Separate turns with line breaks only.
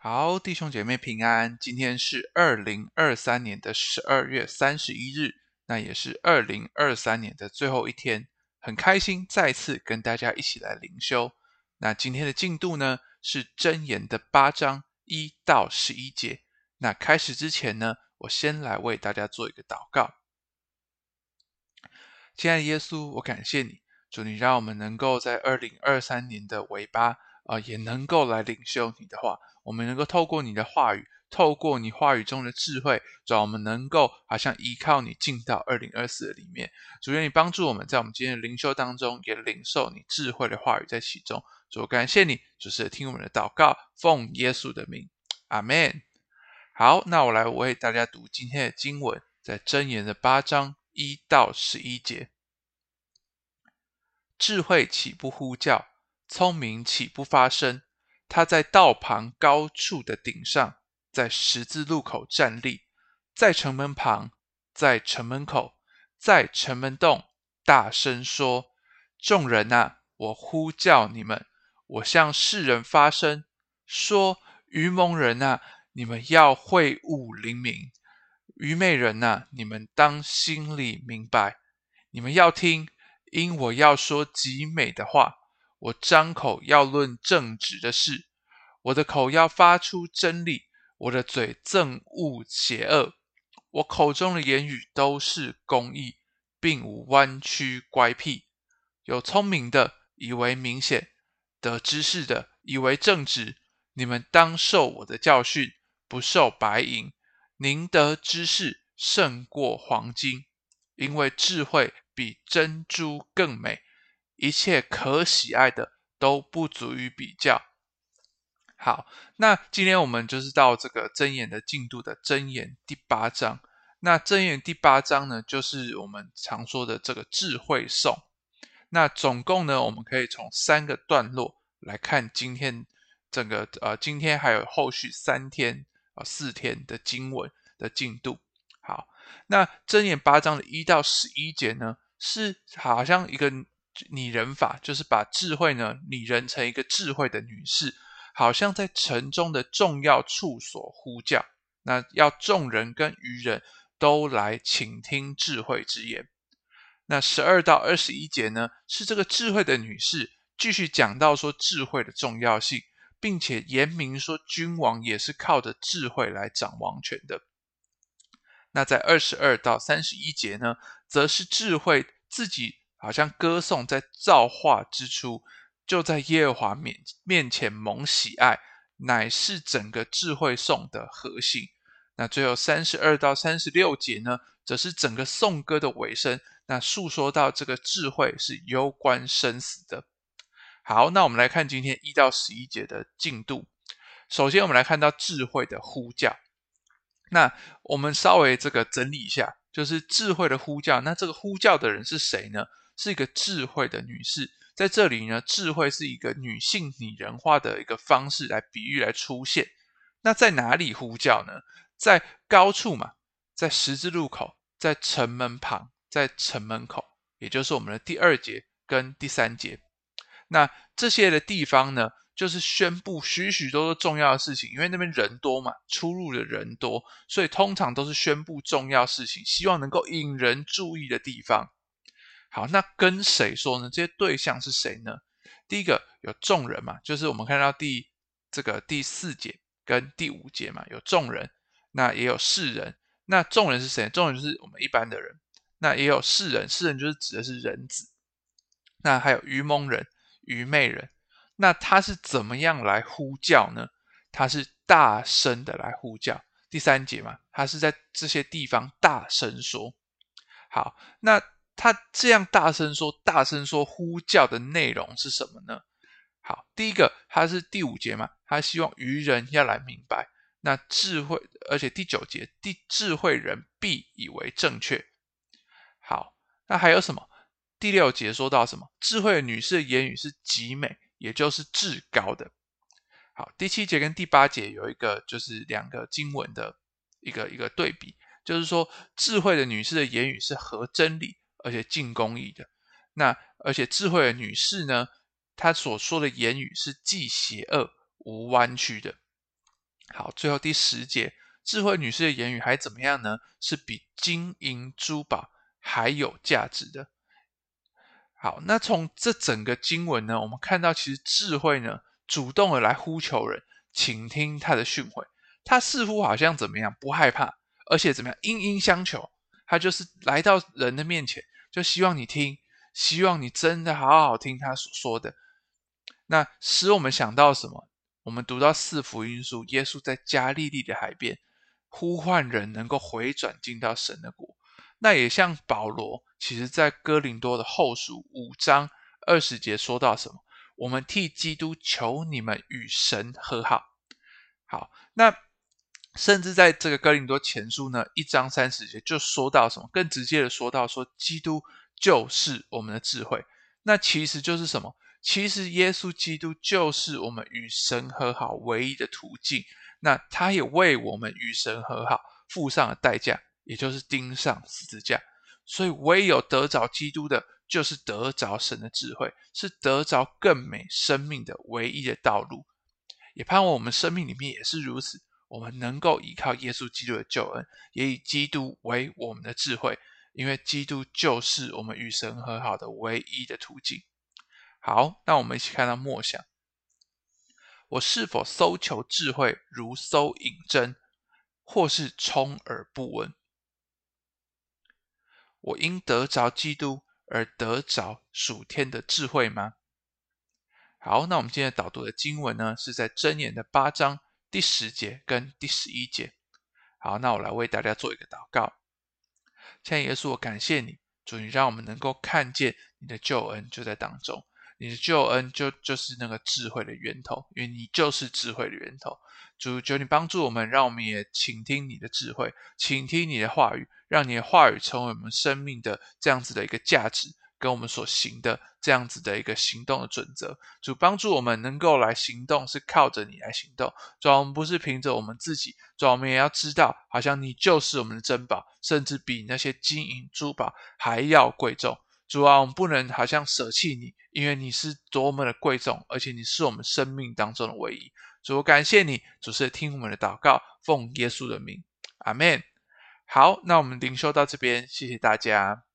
好，弟兄姐妹平安。今天是二零二三年的十二月三十一日，那也是二零二三年的最后一天。很开心再次跟大家一起来灵修。那今天的进度呢，是箴言的八章一到十一节。那开始之前呢，我先来为大家做一个祷告。亲爱的耶稣，我感谢你，主你让我们能够在二零二三年的尾巴。啊、也能够来领受你的话，我们能够透过你的话语，透过你话语中的智慧，主要我们能够好像依靠你进到二零二四里面。主愿你帮助我们在我们今天的灵修当中，也领受你智慧的话语在其中。主，感谢你，主是听我们的祷告，奉耶稣的名，阿门。好，那我来为大家读今天的经文，在箴言的八章一到十一节，智慧岂不呼叫？聪明岂不发声？他在道旁高处的顶上，在十字路口站立，在城门旁，在城门口，在城门洞，大声说：“众人啊，我呼叫你们，我向世人发声，说：愚蒙人啊，你们要会悟灵明；愚昧人啊，你们当心里明白。你们要听，因我要说极美的话。”我张口要论正直的事，我的口要发出真理，我的嘴憎恶邪恶，我口中的言语都是公义，并无弯曲乖僻。有聪明的以为明显，得知识的以为正直。你们当受我的教训，不受白银。宁得知识胜过黄金，因为智慧比珍珠更美。一切可喜爱的都不足以比较。好，那今天我们就是到这个箴言的进度的箴言第八章。那箴言第八章呢，就是我们常说的这个智慧颂。那总共呢，我们可以从三个段落来看今天整个呃，今天还有后续三天啊、四天的经文的进度。好，那箴言八章的一到十一节呢，是好像一个。拟人法就是把智慧呢拟人成一个智慧的女士，好像在城中的重要处所呼叫，那要众人跟愚人都来倾听智慧之言。那十二到二十一节呢，是这个智慧的女士继续讲到说智慧的重要性，并且言明说君王也是靠着智慧来掌王权的。那在二十二到三十一节呢，则是智慧自己。好像歌颂在造化之初，就在耶和华面面前蒙喜爱，乃是整个智慧颂的核心。那最后三十二到三十六节呢，则是整个颂歌的尾声。那述说到这个智慧是攸关生死的。好，那我们来看今天一到十一节的进度。首先，我们来看到智慧的呼叫。那我们稍微这个整理一下，就是智慧的呼叫。那这个呼叫的人是谁呢？是一个智慧的女士，在这里呢，智慧是一个女性拟人化的一个方式来比喻来出现。那在哪里呼叫呢？在高处嘛，在十字路口，在城门旁，在城门口，也就是我们的第二节跟第三节。那这些的地方呢，就是宣布许许多多重要的事情，因为那边人多嘛，出入的人多，所以通常都是宣布重要事情，希望能够引人注意的地方。好，那跟谁说呢？这些对象是谁呢？第一个有众人嘛，就是我们看到第这个第四节跟第五节嘛，有众人，那也有世人。那众人是谁？众人就是我们一般的人。那也有世人，世人就是指的是人子。那还有愚蒙人、愚昧人。那他是怎么样来呼叫呢？他是大声的来呼叫。第三节嘛，他是在这些地方大声说。好，那。他这样大声说，大声说呼叫的内容是什么呢？好，第一个他是第五节嘛，他希望愚人要来明白。那智慧，而且第九节，第智慧人必以为正确。好，那还有什么？第六节说到什么？智慧女士的言语是极美，也就是至高的。好，第七节跟第八节有一个就是两个经文的一个一个对比，就是说智慧的女士的言语是合真理。而且尽公义的，那而且智慧的女士呢，她所说的言语是既邪恶无弯曲的。好，最后第十节，智慧女士的言语还怎么样呢？是比金银珠宝还有价值的。好，那从这整个经文呢，我们看到其实智慧呢，主动的来呼求人，倾听他的训诲，他似乎好像怎么样，不害怕，而且怎么样，殷殷相求，他就是来到人的面前，就希望你听，希望你真的好好听他所说的。那使我们想到什么？我们读到四福音书，耶稣在加利利的海边呼唤人，能够回转进到神的国。那也像保罗，其实在哥林多的后书五章二十节说到什么？我们替基督求你们与神和好。好，那甚至在这个哥林多前书呢，一章三十节就说到什么？更直接的说到说，基督就是我们的智慧。那其实就是什么？其实耶稣基督就是我们与神和好唯一的途径。那他也为我们与神和好付上了代价，也就是钉上十字架。所以唯有得着基督的，就是得着神的智慧，是得着更美生命的唯一的道路。也盼望我们生命里面也是如此，我们能够依靠耶稣基督的救恩，也以基督为我们的智慧，因为基督就是我们与神和好的唯一的途径。好，那我们一起看到默想：我是否搜求智慧如搜引针，或是充耳不闻？我因得着基督而得着属天的智慧吗？好，那我们今天导读的经文呢，是在箴言的八章第十节跟第十一节。好，那我来为大家做一个祷告。亲爱的耶稣，我感谢你，主，你让我们能够看见你的救恩就在当中。你的救恩就就是那个智慧的源头，因为你就是智慧的源头。主，求你帮助我们，让我们也倾听你的智慧，倾听你的话语，让你的话语成为我们生命的这样子的一个价值，跟我们所行的这样子的一个行动的准则。主，帮助我们能够来行动，是靠着你来行动。主，我们不是凭着我们自己，主，我们也要知道，好像你就是我们的珍宝，甚至比那些金银珠宝还要贵重。主啊，我们不能好像舍弃你，因为你是多么的贵重，而且你是我们生命当中的唯一。主，感谢你，主是听我们的祷告，奉耶稣的名，阿门。好，那我们灵修到这边，谢谢大家。